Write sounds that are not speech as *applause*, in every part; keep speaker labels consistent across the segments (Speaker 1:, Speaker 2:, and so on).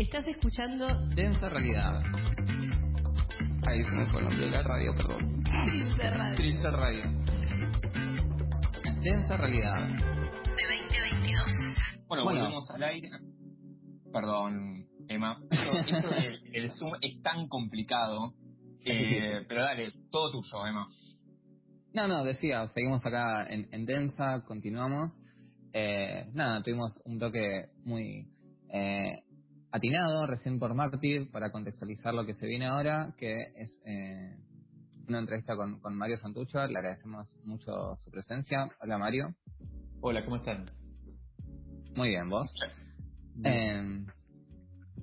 Speaker 1: Estás escuchando
Speaker 2: Densa Realidad. Ahí se me fue el nombre de la radio, perdón.
Speaker 1: Trilce Radio.
Speaker 2: Trilce Radio. Densa Realidad.
Speaker 1: de 2022.
Speaker 3: Bueno,
Speaker 2: Bueno.
Speaker 3: volvemos al aire. Perdón, Emma. Esto, esto *laughs* del el Zoom es tan complicado. eh, pero dale, todo tuyo, Emma.
Speaker 2: No, no, decía, seguimos acá en, en Densa, continuamos. Eh, nada, tuvimos un toque muy eh, atinado recién por Mártir para contextualizar lo que se viene ahora, que es eh, una entrevista con, con Mario Santucho. Le agradecemos mucho su presencia. Hola Mario.
Speaker 4: Hola, ¿cómo están?
Speaker 2: Muy bien, ¿vos? Eh,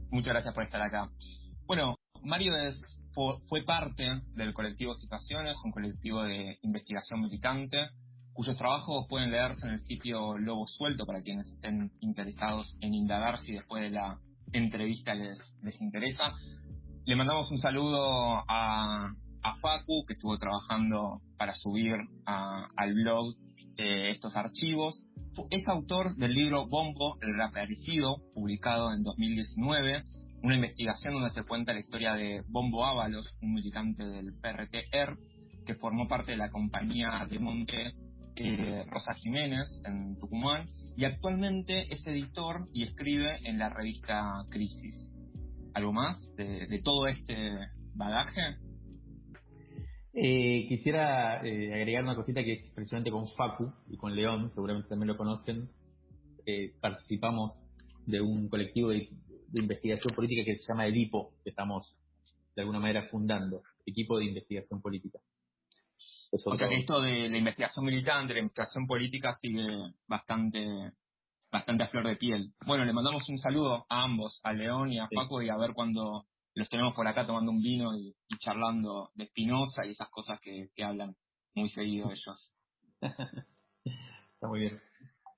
Speaker 3: Muchas gracias por estar acá. Bueno, Mario es, fue, fue parte del colectivo Situaciones, un colectivo de investigación militante, cuyos trabajos pueden leerse en el sitio Lobo Suelto para quienes estén interesados en indagar si después de la entrevista les, les interesa. Le mandamos un saludo a, a Facu, que estuvo trabajando para subir a- al blog eh, estos archivos. Es autor del libro Bombo, el reaparecido, publicado en 2019, una investigación donde se cuenta la historia de Bombo Ábalos, un militante del PRT-ER, que formó parte de la compañía de Monte eh, Rosa Jiménez en Tucumán, y actualmente es editor y escribe en la revista Crisis. ¿Algo más de, todo este bagaje?
Speaker 4: Eh, quisiera eh, agregar una cosita que precisamente con Facu y con León, seguramente también lo conocen, eh, participamos de un colectivo de investigación política que se llama EDIPO, que estamos de alguna manera fundando, equipo de investigación política. Eso
Speaker 3: O sea que esto de la investigación militante, la investigación política sigue bastante bastante a flor de piel. Bueno, le mandamos un saludo a ambos, a León y a. Paco, y a ver cuando los tenemos por acá tomando un vino y, y charlando de Spinoza y esas cosas que, que hablan muy seguido ellos. *laughs*
Speaker 4: Está muy bien.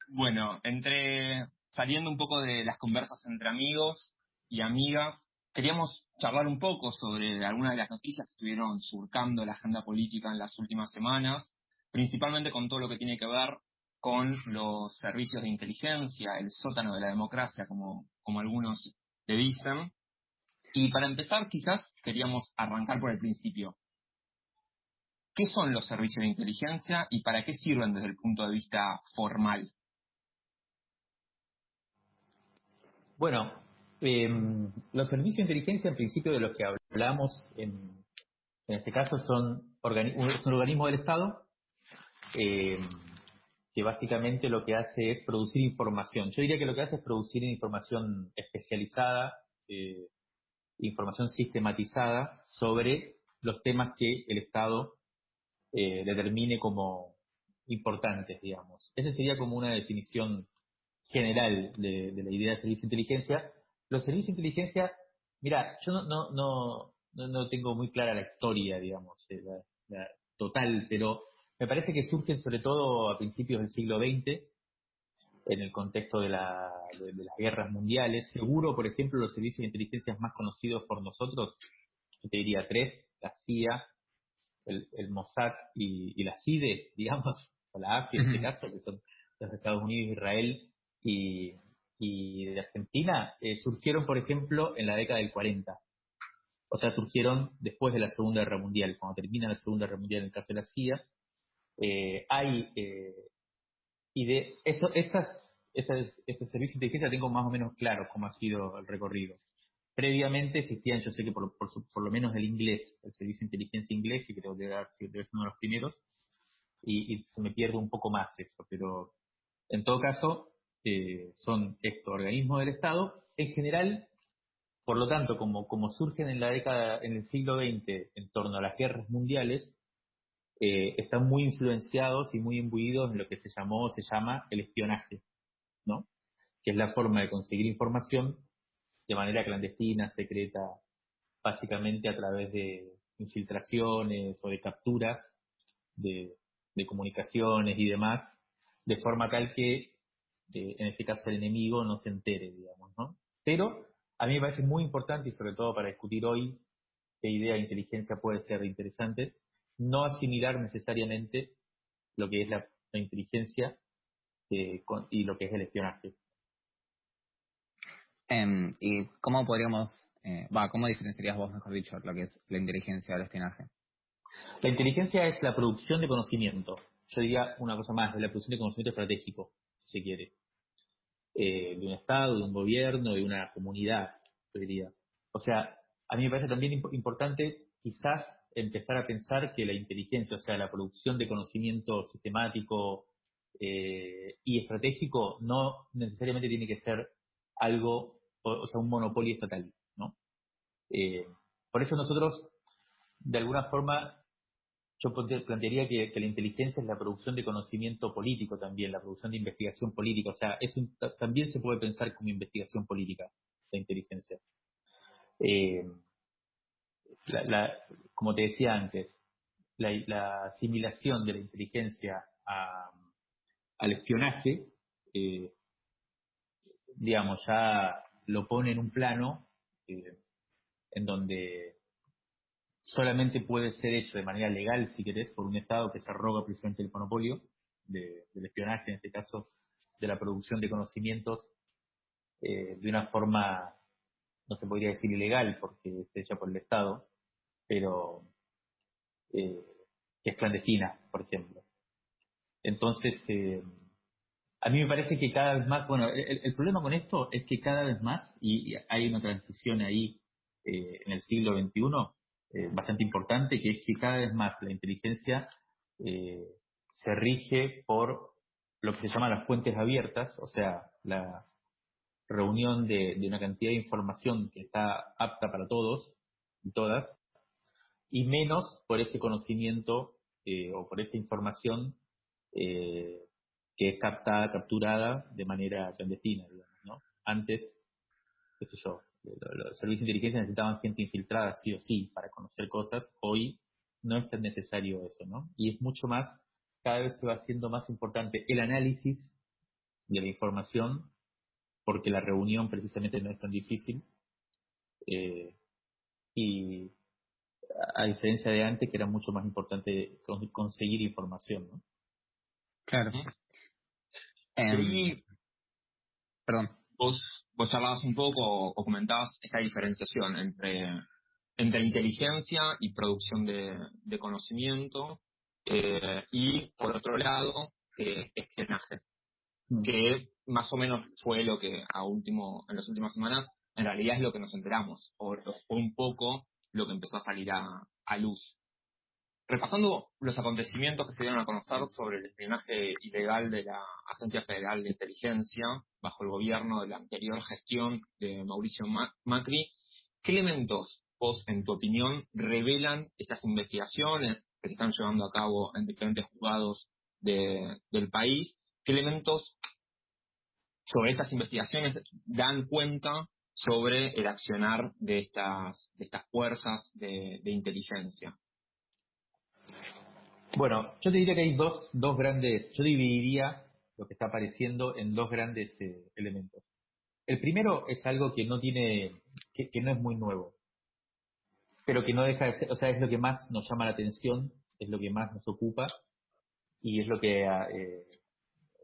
Speaker 3: Bueno, entre saliendo un poco de las conversas entre amigos y amigas, queríamos charlar un poco sobre algunas de las noticias que estuvieron surcando la agenda política en las últimas semanas, principalmente con todo lo que tiene que ver con los servicios de inteligencia, el sótano de la democracia, como, algunos le dicen. Y para empezar, quizás queríamos arrancar por el principio. ¿Qué son los servicios de inteligencia y para qué sirven desde el punto de vista formal?
Speaker 4: Bueno, eh, los servicios de inteligencia, en principio, de los que hablamos en, este caso, son es un organismo del Estado eh, que básicamente lo que hace es producir información. Yo diría que lo que hace es producir información especializada, eh, información sistematizada sobre los temas que el Estado eh, determine como importantes, digamos. Esa sería como una definición general de la idea de servicio de inteligencia. Los servicios de inteligencia, mira, yo no, no, no, no, no tengo muy clara la historia, digamos, eh, la, la total, pero me parece que surgen sobre todo a principios del siglo XX, en el contexto de, la, de, de las guerras mundiales. Seguro, por ejemplo, los servicios de inteligencia más conocidos por nosotros, yo te diría tres, la CIA, el, el Mossad y, y la CIDE, *laughs* digamos, o la AFI en este caso, que son los Estados Unidos, Israel y, y de Argentina, eh, surgieron, por ejemplo, en la década del 40. O sea, surgieron después de la Segunda Guerra Mundial. Cuando termina la Segunda Guerra Mundial en el caso de la CIA, eh, hay, eh, y de eso, estas, esas, estos servicios de inteligencia tengo más o menos claro cómo ha sido el recorrido. Previamente existían, yo sé que por, por, por lo menos el inglés, el servicio de inteligencia inglés, que creo que debe ser uno de los primeros, y, y se me pierde un poco más eso, pero en todo caso, eh, son estos organismos del Estado. En general, por lo tanto, como, como surgen en la década, en el siglo XX, en torno a las guerras mundiales, eh, están muy influenciados y muy imbuidos en lo que se llamó, se llama el espionaje, ¿no? Que es la forma de conseguir información de manera clandestina, secreta, básicamente a través de infiltraciones o de capturas de comunicaciones y demás, de forma tal que, en este caso, el enemigo no se entere, digamos, ¿no? Pero a mí me parece muy importante, y sobre todo para discutir hoy qué idea de inteligencia puede ser interesante, no asimilar necesariamente lo que es la, la inteligencia eh, con- y lo que es el espionaje.
Speaker 2: Em, ¿Y cómo podríamos, eh, cómo diferenciarías vos, mejor dicho, lo que es la inteligencia del espionaje?
Speaker 4: La inteligencia es la producción de conocimiento. Yo diría una cosa más, es la producción de conocimiento estratégico, si se quiere. Eh, de un Estado, de un gobierno, de una comunidad, yo diría. O sea, a mí me parece también importante quizás empezar a pensar que la inteligencia, o sea, la producción de conocimiento sistemático eh, y estratégico, no necesariamente tiene que ser algo, o, sea, un monopolio estatal, ¿no? Eh, por eso nosotros, de alguna forma, yo plantearía que, la inteligencia es la producción de conocimiento político también, la producción de investigación política. O sea, es también se puede pensar como investigación política, la inteligencia. Eh, como te decía antes, la, asimilación de la inteligencia al espionaje, eh, digamos, ya lo pone en un plano eh, en donde solamente puede ser hecho de manera legal, si querés, por un Estado que se arroga precisamente el monopolio del espionaje, en este caso, de la producción de conocimientos eh, de una forma, no se podría decir ilegal, porque es hecha por el Estado, pero eh, que es clandestina, por ejemplo. Entonces, eh, a mí me parece que cada vez más, bueno, el, problema con esto es que cada vez más, y, hay una transición ahí en el siglo XXI, eh, bastante importante, que es que cada vez más la inteligencia eh, se rige por lo que se llaman las fuentes abiertas, o sea, la reunión de, una cantidad de información que está apta para todos y todas, y menos por ese conocimiento eh, o por esa información que es captada, capturada de manera clandestina, ¿no? Antes, qué sé yo, los servicios de inteligencia necesitaban gente infiltrada sí o sí para conocer cosas, hoy no es tan necesario eso, ¿no? Y es mucho más, cada vez se va haciendo más importante el análisis de la información, porque la reunión precisamente no es tan difícil. Eh, y a diferencia de antes, que era mucho más importante conseguir información, ¿no?
Speaker 2: Claro. Em, perdón.
Speaker 3: Vos vos charlabas un poco o comentabas esta diferenciación entre, entre inteligencia y producción de, conocimiento eh, y, por otro lado, eh, espionaje, mm. que más o menos fue lo que a último, en las últimas semanas en realidad es lo que nos enteramos, o fue un poco lo que empezó a salir a luz. Repasando los acontecimientos que se dieron a conocer sobre el espionaje ilegal de la Agencia Federal de Inteligencia bajo el gobierno de la anterior gestión de Mauricio Macri, ¿qué elementos vos, en tu opinión, revelan estas investigaciones que se están llevando a cabo en diferentes juzgados del país? ¿Qué elementos sobre estas investigaciones dan cuenta sobre el accionar de estas, de estas fuerzas de inteligencia?
Speaker 4: Bueno, yo te diría que hay dos, dos grandes, yo dividiría lo que está apareciendo en dos grandes eh, elementos. El primero es algo que no tiene, que, no es muy nuevo, pero que no deja de ser, o sea, es lo que más nos llama la atención, es lo que más nos ocupa y es lo que eh,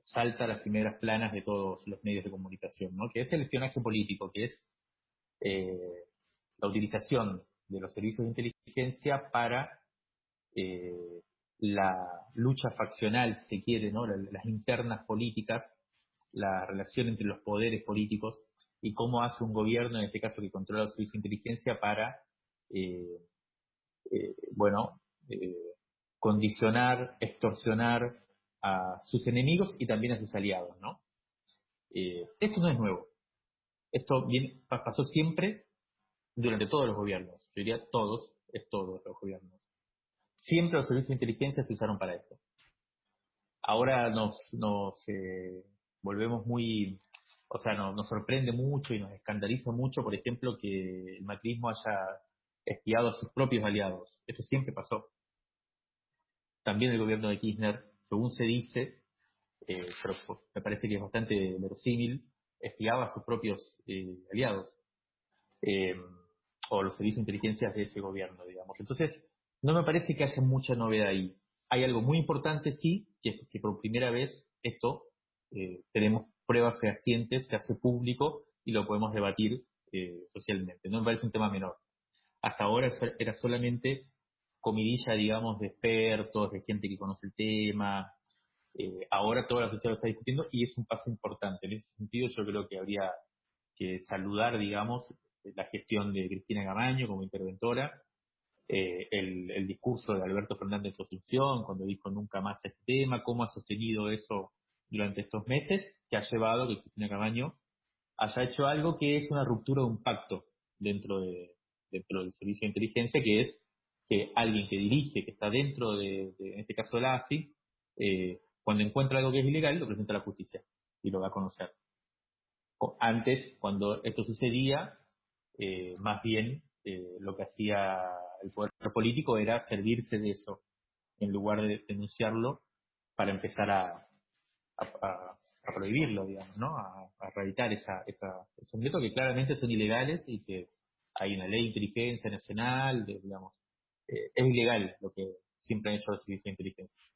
Speaker 4: salta a las primeras planas de todos los medios de comunicación, ¿no? Que es el espionaje político, que es eh, la utilización de los servicios de inteligencia para eh, la lucha faccional, si se quiere, ¿no? las internas políticas, la relación entre los poderes políticos y cómo hace un gobierno, en este caso que controla su inteligencia, para, eh, eh, bueno, eh, condicionar, extorsionar a sus enemigos y también a sus aliados, ¿no? esto no es nuevo. Esto pasó siempre durante todos los gobiernos. Yo diría todos, es todos los gobiernos Siempre los servicios de inteligencia se usaron para esto. Ahora nos, eh, volvemos muy, o sea, nos, sorprende mucho y nos escandaliza mucho, por ejemplo, que el macrismo haya espiado a sus propios aliados. Eso siempre pasó. También el gobierno de Kirchner, según se dice, eh, pero me parece que es bastante verosímil, espiaba a sus propios eh, aliados, o los servicios de inteligencia de ese gobierno, digamos. Entonces, no me parece que haya mucha novedad ahí. Hay algo muy importante, sí, que es que por primera vez esto eh, tenemos pruebas fehacientes, se hace público y lo podemos debatir eh, socialmente. No me parece un tema menor. Hasta ahora era solamente comidilla, digamos, de expertos, de gente que conoce el tema. Eh, ahora toda la sociedad lo está discutiendo y es un paso importante. En ese sentido yo creo que habría que saludar, digamos, la gestión de Cristina Gamaño como interventora, eh, el, discurso de Alberto Fernández de Asunción cuando dijo nunca más este tema, cómo ha sostenido eso durante estos meses, que ha llevado a que Cristina Camaño haya hecho algo que es una ruptura de un pacto dentro, de, dentro del servicio de inteligencia, que es que alguien que dirige, que está dentro de, en este caso de la ASI, eh, cuando encuentra algo que es ilegal, lo presenta a la justicia y lo va a conocer. Antes, cuando esto sucedía, eh, más bien eh, lo que hacía el poder político era servirse de eso, en lugar de denunciarlo, para empezar a, prohibirlo, digamos, ¿no? A, erradicar esa, esa, esos métodos que claramente son ilegales y que hay una ley de inteligencia nacional, digamos, eh, es ilegal lo que siempre han hecho los servicios de inteligencia.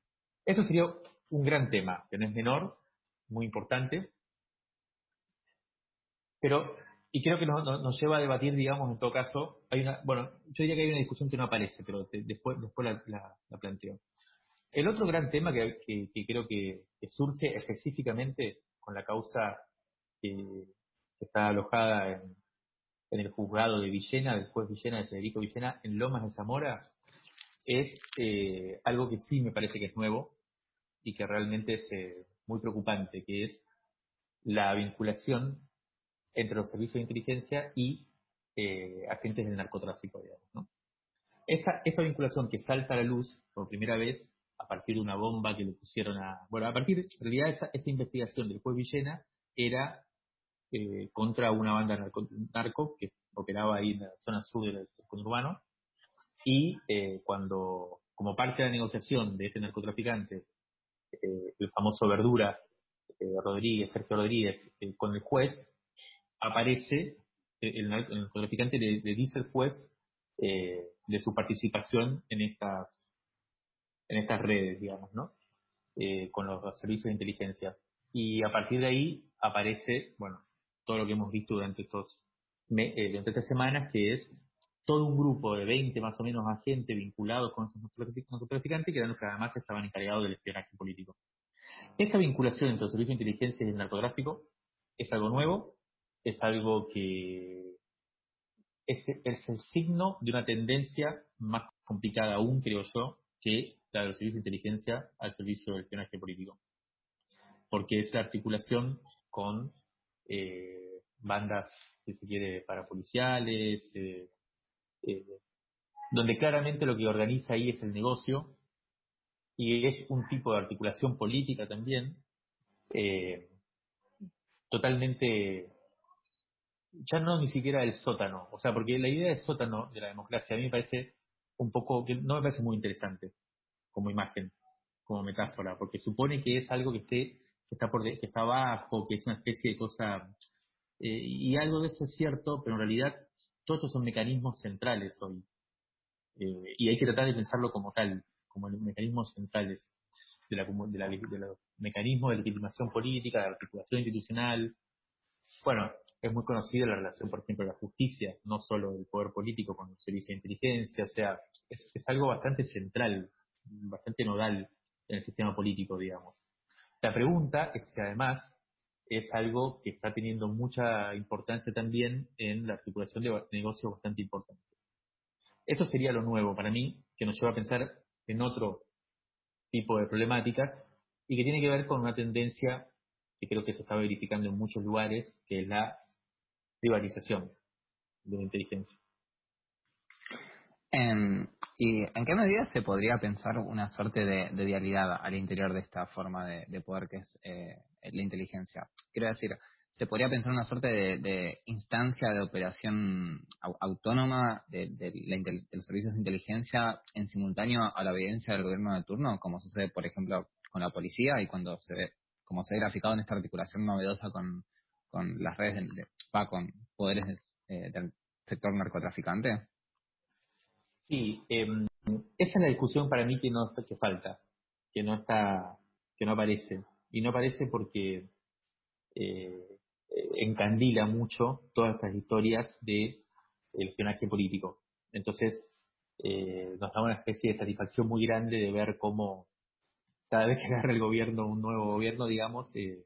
Speaker 4: Eso sería un gran tema, que no es menor, muy importante, pero, y creo que nos, nos, lleva a debatir, digamos, en todo caso, hay una, bueno, yo diría que hay una discusión que no aparece, pero después, después la, la, planteo. El otro gran tema que, que, creo que, surge específicamente con la causa que, está alojada en, en, el juzgado de Villena, del juez Villena, de Federico Villena, en Lomas de Zamora, es eh, algo que sí me parece que es nuevo y que realmente es eh, muy preocupante, que es la vinculación entre los servicios de inteligencia y eh, agentes del narcotráfico, digamos. ¿no? Esta, esta vinculación que salta a la luz por primera vez a partir de una bomba que le pusieron a... Bueno, a partir, en realidad, esa, esa investigación del juez Villena era eh, contra una banda narco, narco, que operaba ahí en la zona sur del conurbano, y eh, cuando, como parte de la negociación de este narcotraficante, eh, el famoso Verdura, Rodríguez, Sergio Rodríguez, con el juez, aparece, el, narcotraficante le, le, dice al juez de su participación en estas en estas redes, digamos, ¿no? Eh, con los servicios de inteligencia. Y a partir de ahí aparece, bueno, todo lo que hemos visto durante estos eh, durante estas semanas, que es todo un grupo de 20 más o menos agentes vinculados con estos narcotraficantes, que eran los que además estaban encargados del espionaje político. Esta vinculación entre los servicios de inteligencia y el narcotráfico es algo nuevo, es algo que es, el signo de una tendencia más complicada aún, creo yo, que la de los servicios de inteligencia al servicio del espionaje político. Porque es la articulación con eh, bandas, si se quiere, parapoliciales, eh, eh, donde claramente lo que organiza ahí es el negocio y es un tipo de articulación política también, totalmente ya no ni siquiera el sótano, o sea, porque la idea del sótano de la democracia a mí me parece un poco, que no me parece muy interesante como imagen, como metáfora, porque supone que es algo que esté, que está por, que está abajo, que es una especie de cosa, eh, y algo de eso es cierto, pero en realidad todos estos son mecanismos centrales hoy, eh, y hay que tratar de pensarlo como tal, como mecanismos centrales de la, de la, de los mecanismos de legitimación política, de articulación institucional. Bueno, es muy conocida la relación, por ejemplo, de la justicia, no solo del poder político con el servicio de inteligencia, o sea, es, es algo bastante central bastante nodal en el sistema político, digamos. La pregunta es si además es algo que está teniendo mucha importancia también en la articulación de negocios bastante importantes. Esto sería lo nuevo para mí, que nos lleva a pensar en otro tipo de problemáticas y que tiene que ver con una tendencia que creo que se está verificando en muchos lugares, que es la privatización de la inteligencia.
Speaker 2: Em, ¿Y en qué medida se podría pensar una suerte de, de dialidad al interior de esta forma de, poder que es eh, la inteligencia? Quiero decir, ¿se podría pensar una suerte de, instancia de operación autónoma de, los servicios de inteligencia en simultáneo a la evidencia del gobierno de turno, como sucede, por ejemplo, con la policía y cuando se como se ve graficado en esta articulación novedosa con, con las redes, de, con poderes eh, del sector narcotraficante?
Speaker 4: Sí, em, esa es la discusión para mí que no que falta, que no está, que no aparece. Y no aparece porque eh, encandila mucho todas estas historias de espionaje político. Entonces, eh, nos da una especie de satisfacción muy grande de ver cómo cada vez que agarra el gobierno, un nuevo gobierno, digamos, eh,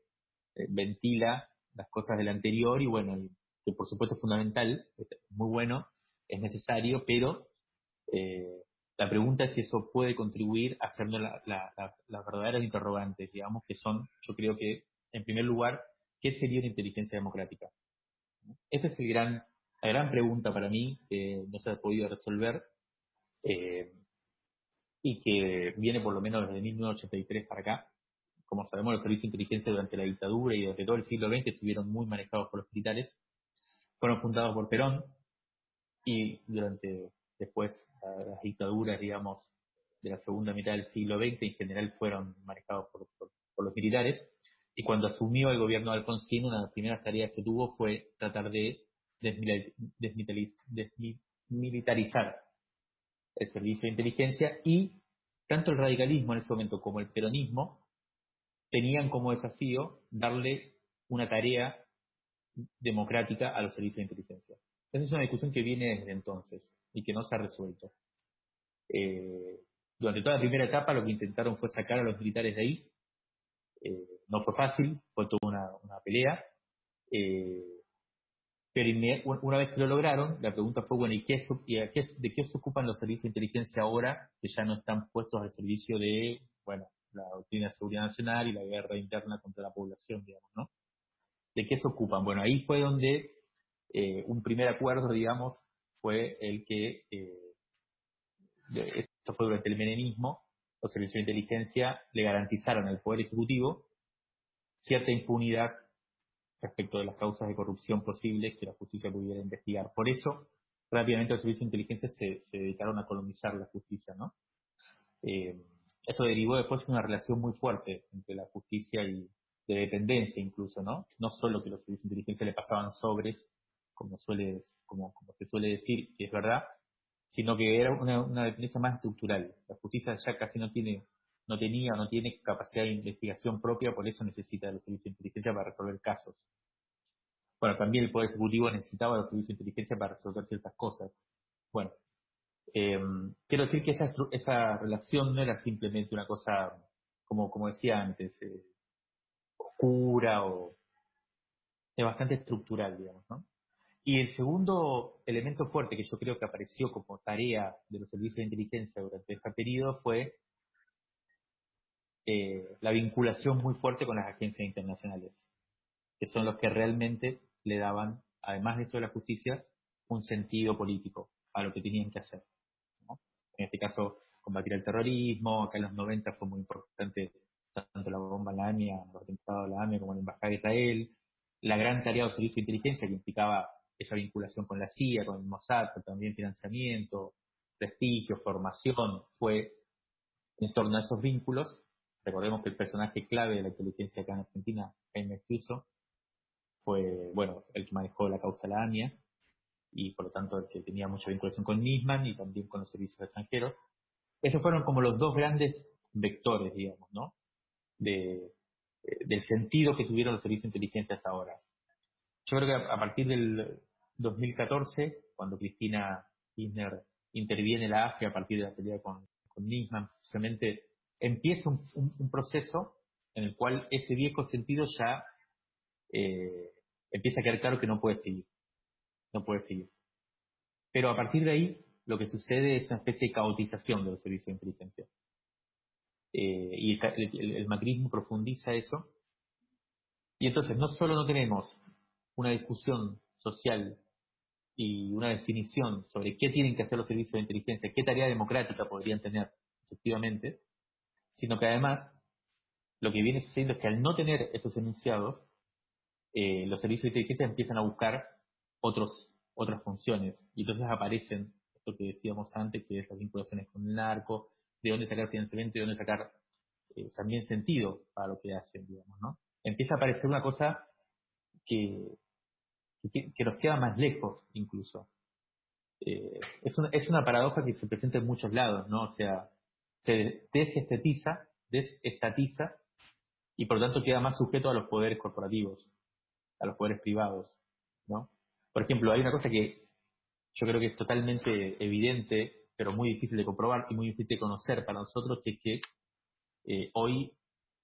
Speaker 4: eh, ventila las cosas del anterior y bueno, que por supuesto es fundamental, es muy bueno, es necesario, pero eh, la pregunta es si eso puede contribuir a hacernos las verdaderas interrogantes, digamos, que son, yo creo que, en primer lugar, ¿qué sería una inteligencia democrática? Esa es el gran, la gran pregunta para mí que no se ha podido resolver y que viene por lo menos desde 1983 para acá. Como sabemos, los servicios de inteligencia durante la dictadura y durante todo el siglo XX estuvieron muy manejados por los militares. Fueron fundados por Perón y durante después las dictaduras, digamos, de la segunda mitad del siglo XX en general fueron manejados por, los militares. Y cuando asumió el gobierno de Alfonsín, una de las primeras tareas que tuvo fue tratar de desmilitarizar el servicio de inteligencia y tanto el radicalismo en ese momento como el peronismo tenían como desafío darle una tarea democrática a los servicios de inteligencia. Esa es una discusión que viene desde entonces y que no se ha resuelto. Eh, durante toda la primera etapa lo que intentaron fue sacar a los militares de ahí. Eh, no fue fácil, fue toda una, pelea. Eh, pero una vez que lo lograron, la pregunta fue, bueno, ¿y, qué, de qué se ocupan los servicios de inteligencia ahora que ya no están puestos al servicio de, bueno, la doctrina de seguridad nacional y la guerra interna contra la población, digamos, ¿no? ¿De qué se ocupan? Bueno, ahí fue donde eh, un primer acuerdo, digamos, fue el que, eh, esto fue durante el menemismo, los servicios de inteligencia le garantizaron al Poder Ejecutivo cierta impunidad respecto de las causas de corrupción posibles que la justicia pudiera investigar. Por eso, rápidamente los servicios de inteligencia se, dedicaron a colonizar la justicia, ¿no? Eh, esto derivó después de una relación muy fuerte entre la justicia y de dependencia incluso, ¿no? No solo que los servicios de inteligencia le pasaban sobres, como suele, como, se suele decir, que es verdad, sino que era una, una dependencia más estructural. La justicia ya casi no tiene no tenía o no tiene capacidad de investigación propia, por eso necesita los servicios de inteligencia para resolver casos. Bueno, también el Poder Ejecutivo necesitaba los servicios de inteligencia para resolver ciertas cosas. Bueno, eh, quiero decir que esa, esa relación no era simplemente una cosa, como, como decía antes, eh, oscura o es bastante estructural, digamos, ¿no? Y el segundo elemento fuerte que yo creo que apareció como tarea de los servicios de inteligencia durante este periodo fue eh, la vinculación muy fuerte con las agencias internacionales, que son los que realmente le daban, además de esto de la justicia, un sentido político a lo que tenían que hacer. En este caso, combatir el terrorismo, acá en los 90 fue muy importante tanto la bomba en la AMIA, los atentados de la AMIA como la Embajada de Israel, la gran tarea de servicio de inteligencia que implicaba esa vinculación con la CIA, con el Mossad, también financiamiento, prestigio, formación, fue en torno a esos vínculos Recordemos que el personaje clave de la inteligencia acá en Argentina, Jaime Escluso, fue, bueno, el que manejó la causa de la AMIA y por lo tanto el que tenía mucha vinculación con Nisman y también con los servicios extranjeros. Esos fueron como los dos grandes vectores, digamos, ¿no? De, eh, del sentido que tuvieron los servicios de inteligencia hasta ahora. Yo creo que a partir del 2014, cuando Cristina Kirchner interviene en la AFIA a partir de la pelea con, con Nisman, precisamente empieza un, proceso en el cual ese viejo sentido ya eh, empieza a quedar claro que no puede seguir. No puede seguir. Pero a partir de ahí, lo que sucede es una especie de caotización de los servicios de inteligencia. Eh, y el, macrismo profundiza eso. Y entonces no solo no tenemos una discusión social y una definición sobre qué tienen que hacer los servicios de inteligencia, qué tarea democrática podrían tener efectivamente, sino que además lo que viene sucediendo es que al no tener esos enunciados, eh, los servicios de inteligencia empiezan a buscar otros, otras funciones. Y entonces aparecen esto que decíamos antes, que es las vinculaciones con el narco, de dónde sacar financiamiento y de dónde sacar eh, también sentido para lo que hacen, digamos, ¿no? Empieza a aparecer una cosa que, que, nos queda más lejos, incluso. Eh, es, es una paradoja que se presenta en muchos lados, ¿no? O sea, se desestetiza, desestatiza y por lo tanto queda más sujeto a los poderes corporativos, a los poderes privados, ¿no? Por ejemplo, hay una cosa que yo creo que es totalmente evidente, pero muy difícil de comprobar y muy difícil de conocer para nosotros, que es que eh, hoy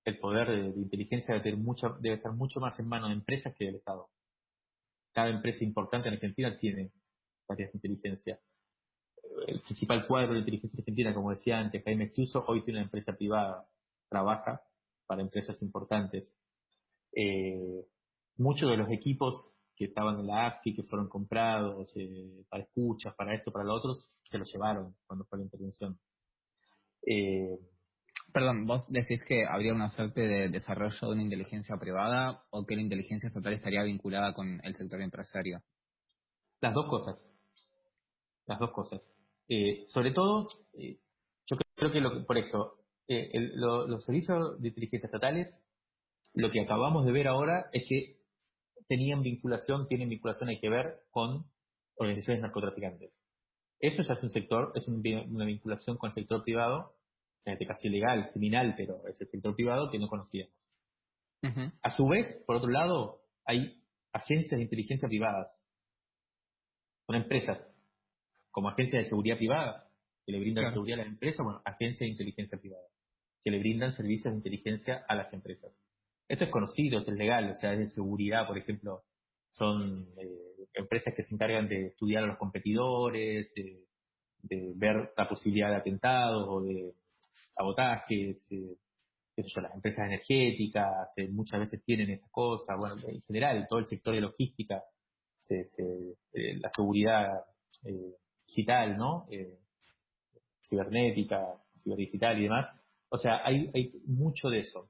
Speaker 4: el poder de, inteligencia debe, tener mucha, debe estar mucho más en manos de empresas que del Estado. Cada empresa importante en Argentina tiene varias de inteligencia. El principal cuadro de inteligencia argentina, como decía antes, Jaime Chuso, hoy tiene una empresa privada, trabaja para empresas importantes. Eh, muchos de los equipos que estaban en la AFI, que fueron comprados eh, para escuchas, para esto, para lo otro, se los llevaron cuando fue la intervención.
Speaker 2: Eh, Perdón, vos decís que habría una suerte de desarrollo de una inteligencia privada o que la inteligencia estatal estaría vinculada con el sector empresario.
Speaker 4: Las dos cosas. Las dos cosas. Eh, sobre todo, eh, yo creo que, lo por eso, eh, los servicios de inteligencia estatales, lo que acabamos de ver ahora es que tenían vinculación, tienen vinculación, hay que ver, con organizaciones narcotraficantes. Eso ya es un sector, es una vinculación con el sector privado en este caso ilegal, criminal, pero es el sector privado que no conocíamos. A su vez, por otro lado, hay agencias de inteligencia privadas. Son empresas, como agencias de seguridad privada, que le brindan seguridad a las empresas, bueno, agencias de inteligencia privada, que le brindan servicios de inteligencia a las empresas. Esto es conocido, esto es legal, o sea, es de seguridad, por ejemplo, son eh, empresas que se encargan de estudiar a los competidores, de, de ver la posibilidad de atentados o de sabotajes, eh, las empresas energéticas, eh, muchas veces tienen estas cosas, bueno, en general, todo el sector de logística, se, eh, la seguridad digital, ¿no? cibernética, ciberdigital y demás. O sea, hay, hay mucho de eso.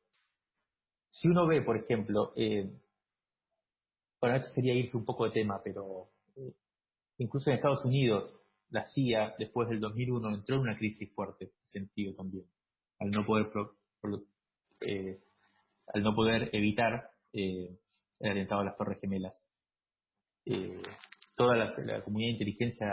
Speaker 4: Si uno ve, por ejemplo, bueno, esto sería irse un poco de tema, pero incluso en Estados Unidos, la CIA, después del 2001, entró en una crisis fuerte, sentido también al no poder eh, al no poder evitar eh, el atentado a las Torres Gemelas. Eh, toda la, comunidad de inteligencia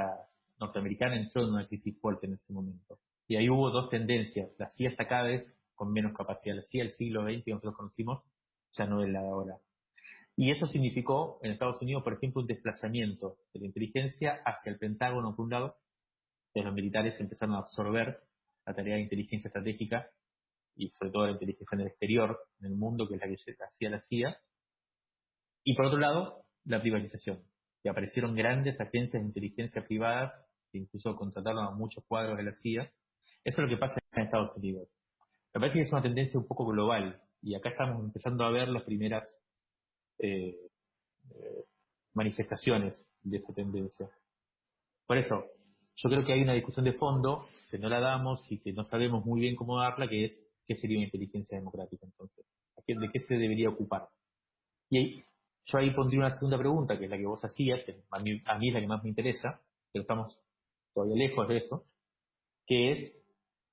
Speaker 4: norteamericana entró en una crisis fuerte en ese momento. Y ahí hubo dos tendencias. La CIA está cada vez con menos capacidad. La CIA del siglo XX que nosotros conocimos ya no es la de ahora. Y eso significó en Estados Unidos, por ejemplo, un desplazamiento de la inteligencia hacia el Pentágono, por un lado, los militares empezaron a absorber la tarea de inteligencia estratégica y sobre todo la inteligencia en el exterior, en el mundo, que es la que hacía la CIA. Y por otro lado, la privatización, que aparecieron grandes agencias de inteligencia privadas incluso contrataron a muchos cuadros de la CIA. Eso es lo que pasa en Estados Unidos. Me parece que es una tendencia un poco global y acá estamos empezando a ver las primeras eh, eh, manifestaciones de esa tendencia. Por eso, yo creo que hay una discusión de fondo que no la damos y que no sabemos muy bien cómo darla, que es qué sería una inteligencia democrática entonces, de qué se debería ocupar. Y yo ahí pondría una segunda pregunta, que es la que vos hacías, que a mí, a mí es la que más me interesa, pero estamos todavía lejos de eso, que es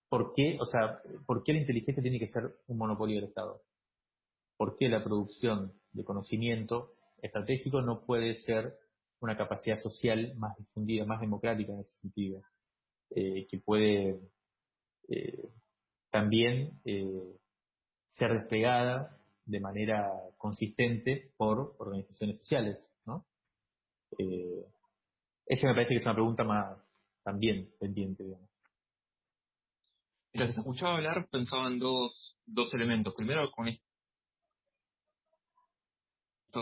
Speaker 4: ¿por qué, o sea, por qué la inteligencia tiene que ser un monopolio del Estado? ¿Por qué la producción de conocimiento estratégico no puede ser una capacidad social más difundida, más democrática en ese sentido, eh, que puede eh, también eh, ser desplegada de manera consistente por organizaciones sociales, ¿no? esa me parece que es una pregunta más también pendiente, digamos.
Speaker 3: Mientras escuchaba hablar, pensaba en dos, dos elementos. Primero, con esto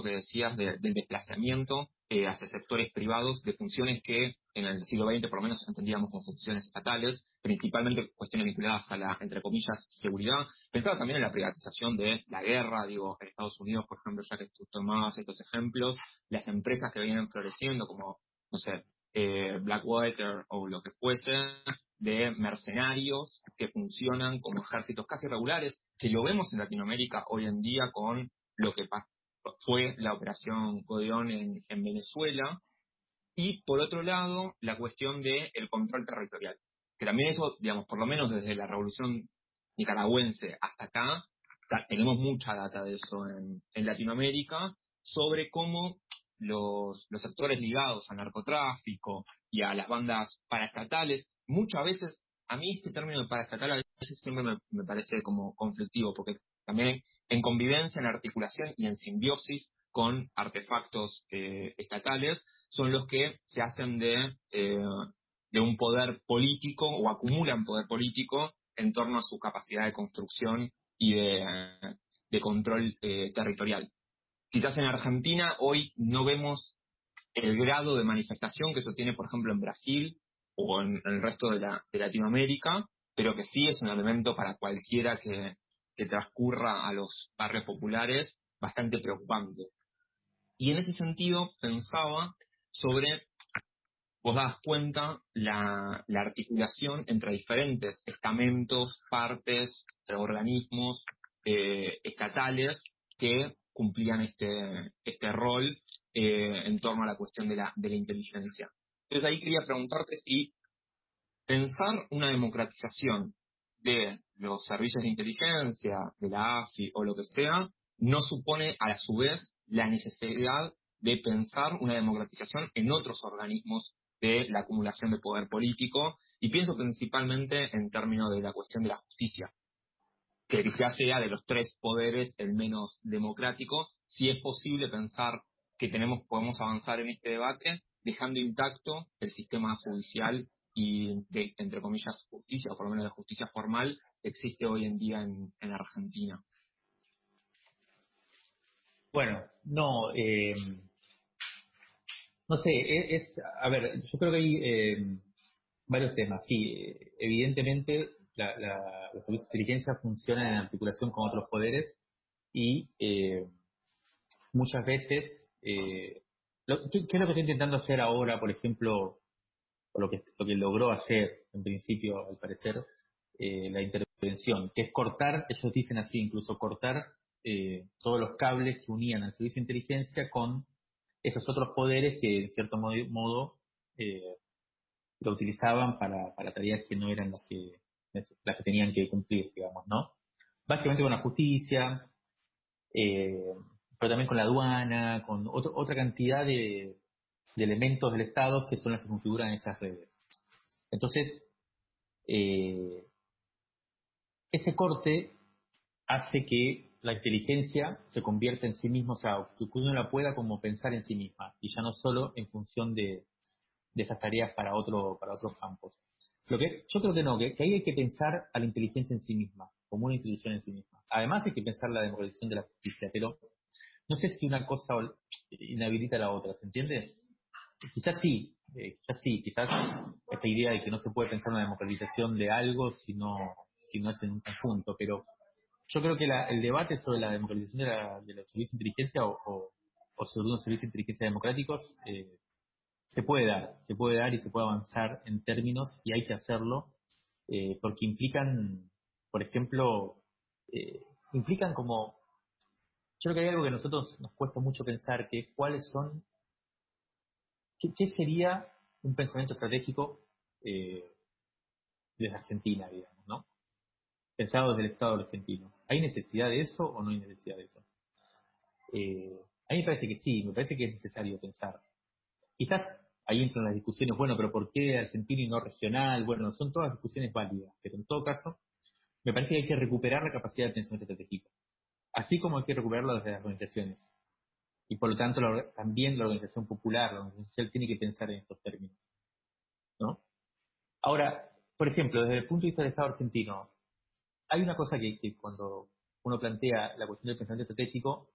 Speaker 3: que decías del desplazamiento eh, hacia sectores privados de funciones que en el siglo XX por lo menos entendíamos como funciones estatales, principalmente cuestiones vinculadas a la, entre comillas, seguridad. Pensaba también en la privatización de la guerra, digo, en Estados Unidos, por ejemplo, ya que tú tomabas estos ejemplos, las empresas que vienen floreciendo como, no sé, eh, Blackwater o lo que fuese, de mercenarios que funcionan como ejércitos casi regulares, que lo vemos en Latinoamérica hoy en día con lo que fue la operación Codeón en, Venezuela, y por otro lado, la cuestión del el control territorial, que también eso, digamos, por lo menos desde la revolución nicaragüense hasta acá, tenemos mucha data de eso en, Latinoamérica, sobre cómo los, los sectores ligados al narcotráfico y a las bandas paraestatales, muchas veces, a mí este término de paraestatal a veces siempre me, parece como conflictivo, porque también en convivencia, en articulación y en simbiosis con artefactos eh, estatales son los que se hacen de, eh, de un poder político o acumulan poder político en torno a su capacidad de construcción y de, control eh, territorial. Quizás en Argentina hoy no vemos el grado de manifestación que eso tiene, por ejemplo, en Brasil o en, el resto de, Latinoamérica, pero que sí es un elemento para cualquiera que, que transcurra a los barrios populares bastante preocupante. Y en ese sentido pensaba sobre, vos das cuenta, la, articulación entre diferentes estamentos, partes, organismos eh, estatales que cumplían este, este rol eh, en torno a la cuestión de la, de la inteligencia. Entonces ahí quería preguntarte si pensar una democratización de los servicios de inteligencia, de la AFI o lo que sea, no supone a su vez la necesidad de pensar una democratización en otros organismos de la acumulación de poder político, y pienso principalmente en términos de la cuestión de la justicia, que quizás sea de los tres poderes el menos democrático, si es posible pensar que tenemos, podemos avanzar en este debate dejando intacto el sistema judicial y de, entre comillas, justicia, o por lo menos la justicia formal, existe hoy en día en, en Argentina.
Speaker 4: Bueno, no, eh, no sé, e, es, a ver, yo creo que hay eh, varios temas. Sí, evidentemente la, la, los servicios de inteligencia funcionan en articulación con otros poderes y eh, muchas veces, eh, ¿qué, es lo que estoy intentando hacer ahora, por ejemplo, o lo que, lo que logró hacer en principio, al parecer, la intervención, que es cortar, ellos dicen así, incluso cortar eh, todos los cables que unían al servicio de inteligencia con esos otros poderes que, en cierto modo, eh, lo utilizaban para, para tareas que no eran las que, las que tenían que cumplir, digamos, ¿no? Básicamente con la justicia, eh, pero también con la aduana, con otra cantidad de, de, elementos del Estado que son los que configuran esas redes. Entonces, eh, ese corte hace que la inteligencia se convierte en sí misma, o sea, que uno la pueda como pensar en sí misma y ya no solo en función de, esas tareas para, otro, para otros campos. Lo que, yo creo que no, que, ahí hay que pensar a la inteligencia en sí misma, como una institución en sí misma. Además hay que pensar la democratización de la justicia, pero no sé si una cosa inhabilita a la otra, ¿se entiende? Quizás sí, eh, quizás sí, quizás esta idea de que no se puede pensar una democratización de algo si no, si no es en un conjunto, pero yo creo que el debate sobre la democratización de, la, de los servicios de inteligencia o, sobre unos servicios de inteligencia democráticos eh, se puede dar, se puede dar y se puede avanzar en términos y hay que hacerlo eh, porque implican, por ejemplo, eh, implican como, yo creo que hay algo que a nosotros nos cuesta mucho pensar, que es cuáles son, qué, sería un pensamiento estratégico de la Argentina, digamos, ¿no? pensado desde el Estado argentino. ¿Hay necesidad de eso o no hay necesidad de eso? Eh, a mí me parece que sí, me parece que es necesario pensar. Quizás ahí entran las discusiones, bueno, pero ¿por qué argentino y no regional? Bueno, son todas discusiones válidas, pero en todo caso, me parece que hay que recuperar la capacidad de pensamiento estratégico, así como hay que recuperarlo desde las organizaciones. Y por lo tanto, también la organización popular, la organización social, tiene que pensar en estos términos. ¿no? Ahora, por ejemplo, desde el punto de vista del Estado argentino, hay una cosa que, cuando uno plantea la cuestión del pensamiento estratégico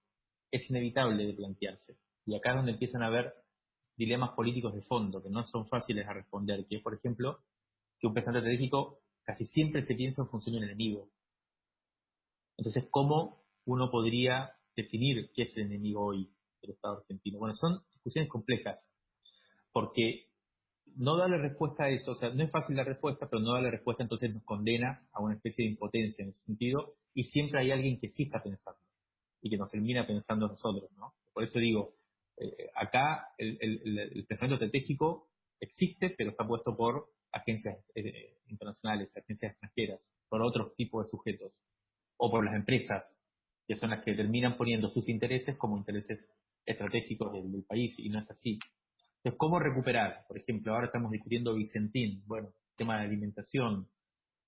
Speaker 4: es inevitable de plantearse. Y acá es donde empiezan a haber dilemas políticos de fondo que no son fáciles a responder, que es, por ejemplo, que un pensamiento estratégico casi siempre se piensa en función del enemigo. Entonces, ¿cómo uno podría definir qué es el enemigo hoy del Estado argentino? Bueno, son discusiones complejas, porque no darle respuesta a eso, o sea, no es fácil la respuesta, pero no darle respuesta entonces nos condena a una especie de impotencia en ese sentido, y siempre hay alguien que sí está pensando, y que nos termina pensando nosotros, ¿no? Por eso digo, eh, acá el, pensamiento estratégico existe, pero está puesto por agencias eh, internacionales, agencias extranjeras, por otros tipos de sujetos, o por las empresas, que son las que terminan poniendo sus intereses como intereses estratégicos del país, y no es así. Entonces, ¿cómo recuperar? Por ejemplo, ahora estamos discutiendo Vicentín, bueno, tema de alimentación.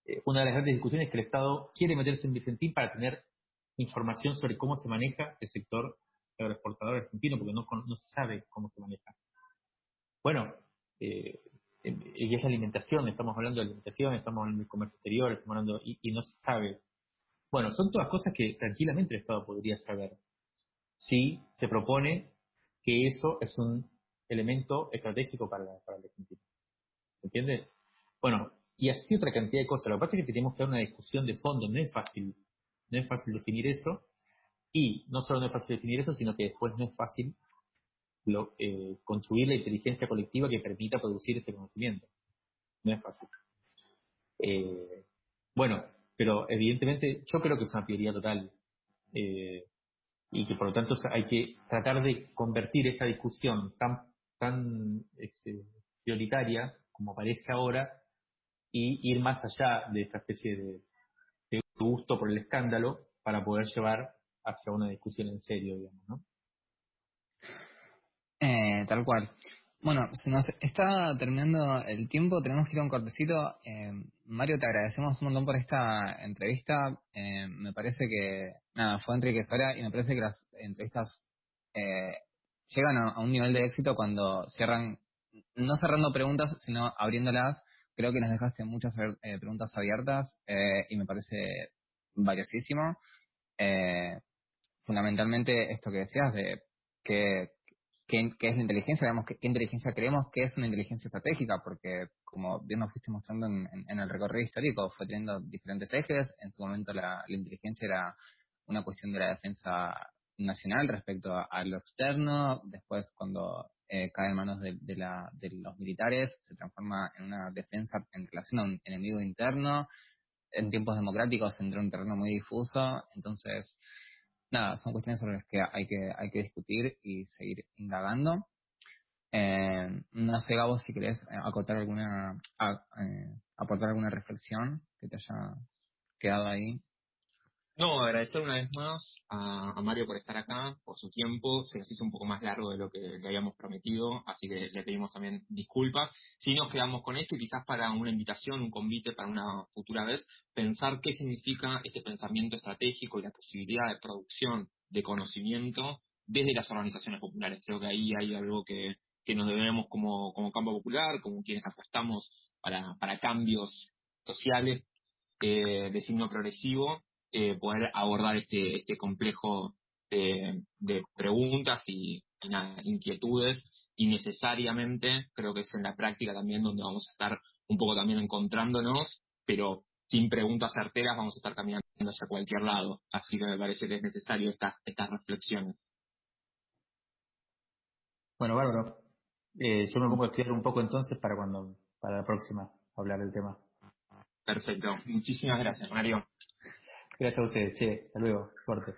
Speaker 4: Eh, una de las grandes discusiones es que el Estado quiere meterse en Vicentín para tener información sobre cómo se maneja el sector agroexportador argentino porque no, no sabe cómo se maneja. Bueno, eh, y es la alimentación, estamos hablando de alimentación, estamos hablando del comercio exterior, estamos hablando, y, y no se sabe. Bueno, son todas cosas que tranquilamente el Estado podría saber si se propone que eso es un elemento estratégico para la, para la Argentina. ¿Entiendes? Bueno, y así otra cantidad de cosas. Lo que pasa es que tenemos que dar una discusión de fondo, no es fácil, no es fácil definir eso, y no solo no es fácil definir eso, sino que después no es fácil lo, eh, construir la inteligencia colectiva que permita producir ese conocimiento. No es fácil. Eh, bueno, pero evidentemente yo creo que es una prioridad total. Eh, y que por lo tanto hay que tratar de convertir esta discusión tan, tan este, prioritaria como parece ahora y ir más allá de esta especie de gusto por el escándalo para poder llevar hacia una discusión en serio, digamos, ¿no?
Speaker 2: Eh, tal cual. Bueno, se nos está terminando el tiempo, tenemos que ir a un cortecito. Eh, Mario, te agradecemos un montón por esta entrevista. Eh, me parece que, nada, fue enriquecedora y me parece que las entrevistas eh, llegan a, un nivel de éxito cuando cierran, no cerrando preguntas, sino abriéndolas. Creo que nos dejaste muchas preguntas abiertas y me parece valiosísimo. Fundamentalmente esto que decías de que qué, es la inteligencia, digamos, qué, inteligencia creemos que es una inteligencia estratégica, porque como bien nos fuiste mostrando en, el recorrido histórico, fue teniendo diferentes ejes. En su momento la, inteligencia era una cuestión de la defensa nacional respecto a, lo externo. Después, cuando eh, cae en manos de, la, de los militares, se transforma en una defensa en relación a un enemigo interno. En tiempos democráticos entra en un terreno muy difuso. Entonces, nada, son cuestiones sobre las que hay que, hay que discutir y seguir indagando. Eh, no sé, Gabo, si querés eh, acotar alguna, eh, aportar alguna reflexión que te haya quedado ahí.
Speaker 3: No, agradecer una vez más a, Mario por estar acá, por su tiempo. Se nos hizo un poco más largo de lo que le habíamos prometido, así que le pedimos también disculpas. Si nos quedamos con esto y quizás para una invitación, un convite para una futura vez, pensar qué significa este pensamiento estratégico y la posibilidad de producción de conocimiento desde las organizaciones populares. Creo que ahí hay algo que, que nos debemos como, como campo popular, como quienes apostamos para, para cambios sociales eh, de signo progresivo eh, poder abordar este, este complejo de, preguntas y, inquietudes y necesariamente creo que es en la práctica también donde vamos a estar un poco también encontrándonos, pero sin preguntas certeras vamos a estar caminando hacia cualquier lado. Así que me parece que es necesario estas estas reflexiones.
Speaker 4: Bueno, bárbaro. Eh, yo me pongo a estudiar un poco entonces para cuando para la próxima hablar del tema.
Speaker 3: Perfecto. Muchísimas gracias, Mario.
Speaker 4: Gracias a ustedes, che. Hasta luego. Suerte.